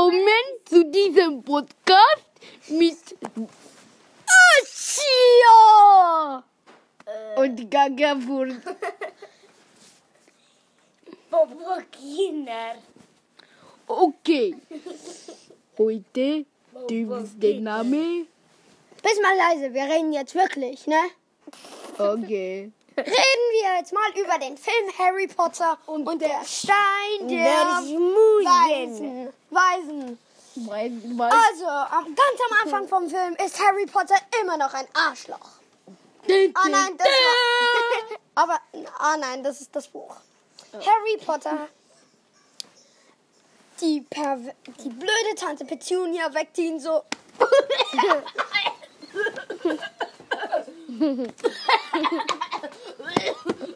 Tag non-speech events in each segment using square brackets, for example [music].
willkommen zu diesem Podcast mit Aschia und Gagavur. [laughs] Bobokiner. Okay. [laughs] Heute ist der Name. Bist mal leise, wir reden jetzt wirklich, ne? Okay. Reden wir jetzt mal über den Film Harry Potter und, der Stein der, Der. Weisen. Weisen. Weiß, weiß. Also, ganz am Anfang vom Film ist Harry Potter immer noch ein Arschloch. Ah nein, das war, [laughs] aber ah nein, das ist das Buch. Harry Potter. Die, Perver die blöde Tante Petunia weckt ihn so. [laughs] [laughs]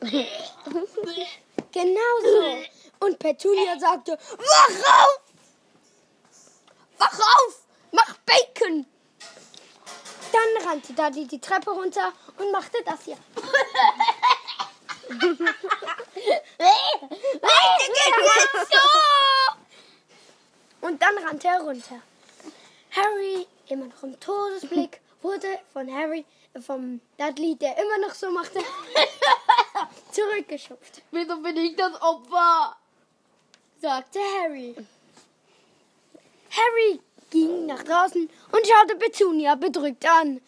[laughs] genau so. Und Petunia sagte, wach auf! Wach auf! Mach Bacon! Dann rannte Daddy die Treppe runter und machte das hier. [laughs] Und dann rannte er runter. Harry, immer noch im Todesblick, wurde von Harry, äh, vom Dudley, der immer noch so machte, zurückgeschupft, Wieso bin ich das Opfer? sagte Harry. Harry ging nach draußen und schaute Petunia bedrückt an.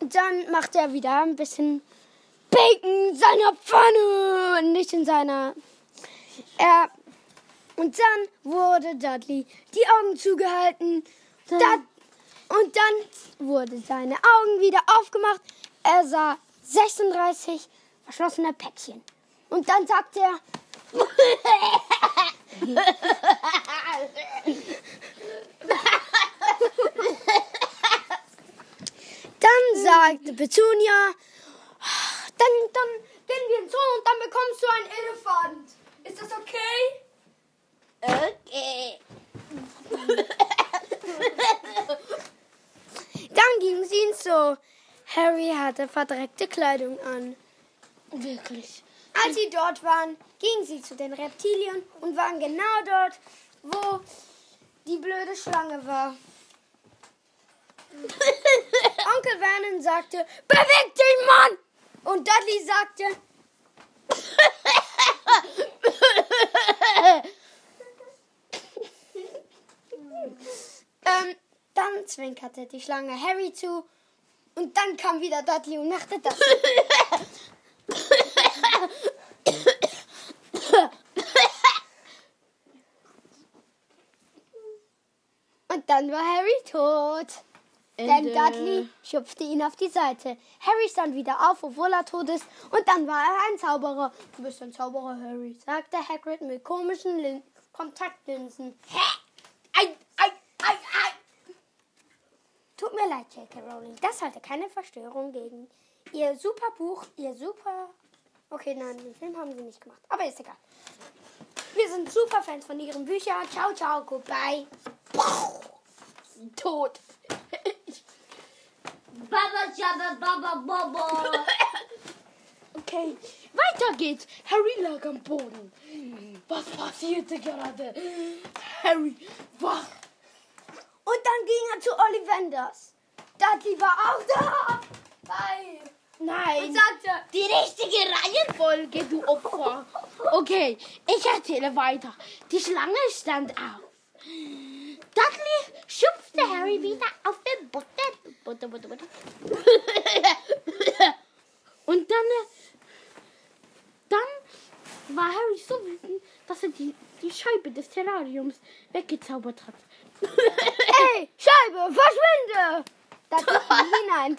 Dann machte er wieder ein bisschen Bacon in seiner Pfanne und nicht in seiner. Er und dann wurde Dudley die Augen zugehalten. Da, und dann wurde seine Augen wieder aufgemacht. Er sah 36 verschlossene Päckchen. Und dann sagte er, dann sagte Petunia, dann, dann gehen wir ins Zoo und dann bekommst du einen Elefant. Ist das okay? Okay. Dann ging sie ins Zoo. Harry hatte verdreckte Kleidung an. Wirklich. Als sie dort waren, gingen sie zu den Reptilien und waren genau dort, wo die blöde Schlange war. [laughs] Onkel Vernon sagte, beweg dich, Mann! Und Dudley sagte, ähm, dann zwinkerte die Schlange Harry zu und dann kam wieder Dudley und machte das. [laughs] Und dann war Harry tot. Denn Ende. Dudley schupfte ihn auf die Seite. Harry stand wieder auf, obwohl er tot ist. Und dann war er ein Zauberer. Du bist ein Zauberer, Harry, sagte Hagrid mit komischen Lin Kontaktlinsen. Hä? Ei, ei, ei, ei. Tut mir leid, J.K. Rowling. Das sollte keine Verstörung gegen ihr super Buch, ihr super... Okay, nein, den Film haben sie nicht gemacht. Aber ist egal. Wir sind super Fans von ihren Büchern. Ciao, ciao, goodbye. Tot. Baba, jabba, baba, baba. [laughs] Okay, weiter geht's. Harry lag am Boden. Was passierte gerade? Harry, wach. Und dann ging er zu Ollivanders. Dudley war auch da. Bye. Nein. Und sagte, Die richtige Reihenfolge, du Opfer. Okay, ich erzähle weiter. Die Schlange stand auf. Dudley schupfte Harry wieder auf den Butter. Butter, Butter, Butter. Und dann, äh, dann war Harry so wütend, dass er die, die Scheibe des Terrariums weggezaubert hat. [laughs] Ey, Scheibe, verschwinde. Dudley fiel [laughs] hinein.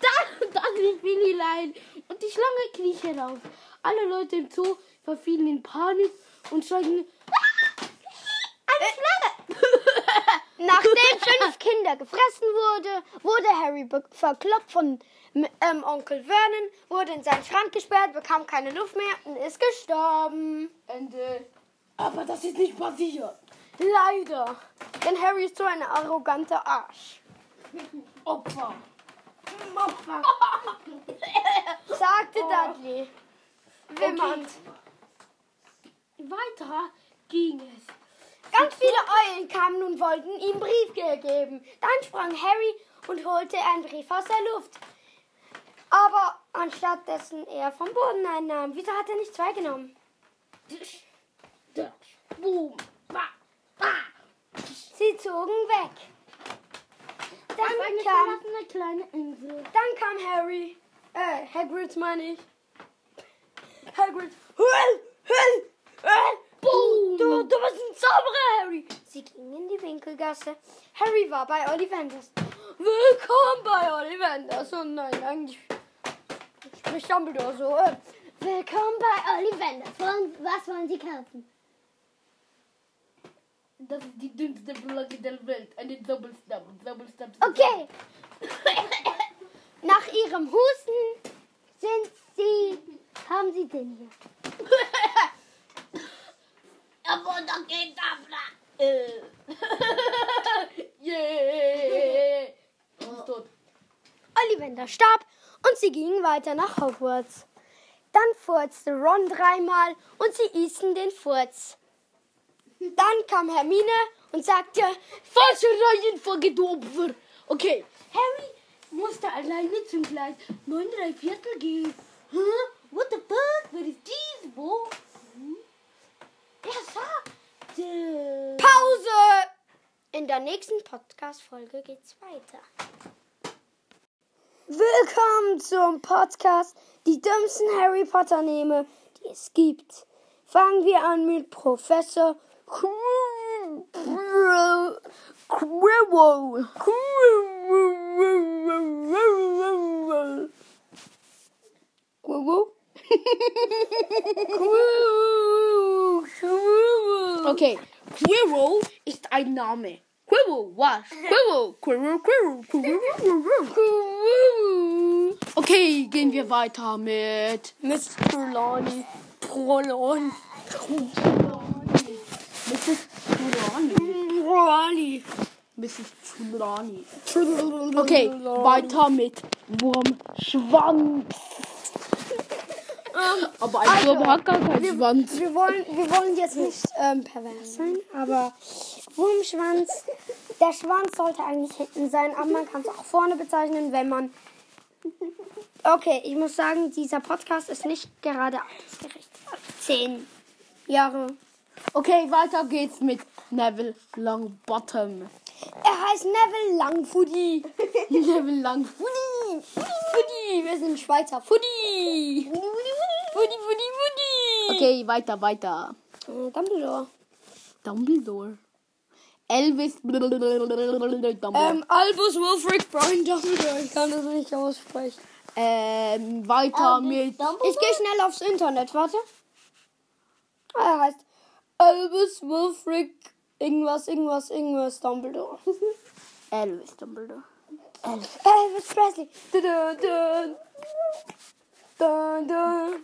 Dann, dann fiel hinein und die Schlange krieche raus. Alle Leute im Zoo verfielen in Panik und schreien, "Ah, eine Schlange! Nachdem fünf Kinder gefressen wurde, wurde Harry verkloppt von ähm, Onkel Vernon, wurde in seinen Schrank gesperrt, bekam keine Luft mehr und ist gestorben. Ende. Aber das ist nicht passiert. Leider. Denn Harry ist so ein arroganter Arsch. Opfer. Opfer. [laughs] Sagte Dudley. Wimmernd. Weiter ging es. Ganz viele Eulen kamen und wollten ihm einen Brief ge- geben. Dann sprang Harry und holte einen Brief aus der Luft. Aber anstatt dessen er vom Boden einnahm. Wieso hat er nicht zwei genommen? Boom. Sie zogen weg. Dann eine kam, verlassene kleine Insel. dann kam Harry. Äh, Hagrid meine ich. Hagrid. Hüll, Hüll, Hüll. Boom. Du, du bist ein Zauberer, Harry. Sie gingen in die Winkelgasse. Harry war bei Ollivanders. Willkommen bei Ollivanders. Oh nein, eigentlich spricht Dumbledore so. Willkommen bei Ollivanders. Wollen- Was wollen Sie kaufen? Das ist die dünnste Flagge der Welt. Eine Doppelstab. Doppelstab. Okay. Nach ihrem Husten sind sie. Haben sie den hier? Aber da geht da. Äh. [laughs] yeah. Ist tot. Ollivander starb und sie gingen weiter nach Hogwarts. Dann furzte Ron dreimal und sie ießen den Furz. Dann kam Hermine und sagte, Falsche Reihenfolge, du Opfer. Okay, Harry musste alleine zum Gleis 9 3 Viertel gehen. Hä? What the fuck? Wer ist dies? Wo? Pause! In der nächsten Podcast-Folge geht's weiter. Willkommen zum Podcast Die dümmsten Harry Potter Name, die es gibt. Fangen wir an mit Professor Quirrell. Quirrell. Quirrell. Quirrell. Okay, Quirrell ist ein Name. Quirrell, was? [laughs] Quirrell, Quirrell, Quirrell, Quirrell, Quirrell. Okay, gehen wir weiter mit... Mr. Trelawney. Trelawney. Mrs. Trelawney. Trelawney. Mrs. Trelawney. Okay, weiter mit Wurmschwanz. Aber ein also, Wurm hat gar keinen Schwanz. Wir wollen, wir wollen jetzt nicht ähm, pervers sein, aber Wurmschwanz, der Schwanz sollte eigentlich hinten sein, aber man kann es auch vorne bezeichnen, wenn man. Okay, ich muss sagen, dieser Podcast ist nicht gerade altersgerecht. Zehn Jahre. Okay, weiter geht's mit Neville Longbottom. Er heißt Neville Langfudi. [laughs] Neville Langfuß. Fudi, wir sind Schweizer. Fudi. Fudi, Fudi, Fudi. Okay, weiter, weiter. Äh, Dumbledore. Dumbledore. Elvis. Dumbledore. Ähm, Albus Wilfrid Brian Dumbledore. Ich kann das nicht aussprechen. Ähm, weiter mit. Ich gehe schnell aufs Internet, warte. Er heißt Albus Wilfrid irgendwas, irgendwas, irgendwas Dumbledore. [laughs] Elvis Dumbledore. Elvis Presley. Du, du, du. Du, du.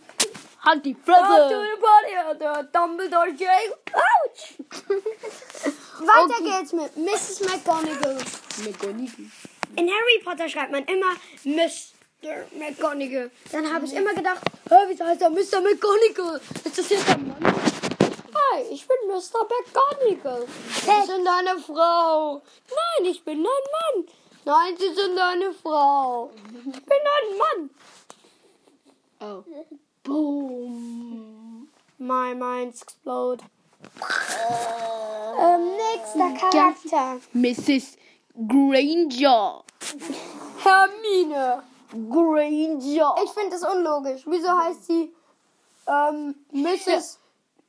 Halt die to Fresse! the party Dumbledore jail. Ouch! [laughs] Weiter geht's mit Mrs. McGonagall. McGonagall. In Harry Potter schreibt man immer Mr. McGonagall. Dann habe ich immer gedacht, hä, wieso heißt er Mr. McGonagall? Ist das jetzt ein Mann? Hi, ich bin Mr. McGonagall. Sie sind eine Frau. Nein, ich bin ein Mann. Nein, Sie sind eine Frau. Ich bin ein Mann. Oh. Boom. My minds explode. Ähm, nächster Charakter. Mrs. Granger. Hermine. Granger. Ich finde das unlogisch. Wieso heißt sie ähm, Mrs.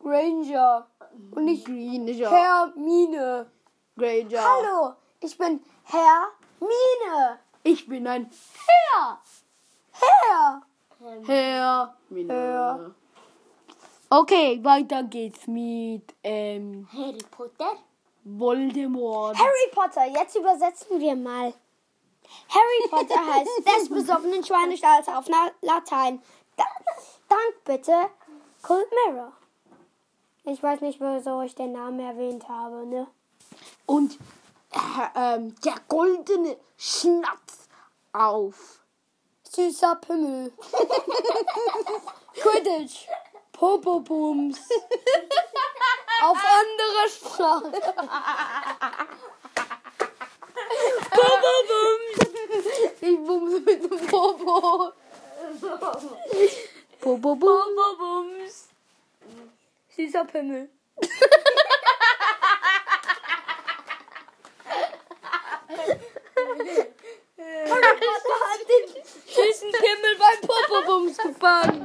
Granger und nicht Granger. Hermine? Granger. Hallo, ich bin Hermine. Ich bin ein Herr. Herr. Okay, weiter geht's mit ähm, Harry Potter? Voldemort. Harry Potter, jetzt übersetzen wir mal. Harry Potter [laughs] heißt des besoffenen Schweinestahls auf Latein. Da Dank bitte, Cold Mirror. Ich weiß nicht, wieso ich den Namen erwähnt habe, ne? Und äh, ähm, der goldene Schnatz auf süßer Pimmel. Quidditch. Popobums. Auf andere Sprache. Popobums. Ich bumse mit dem Popo. Popobums. Süßer Pimmel. Popobums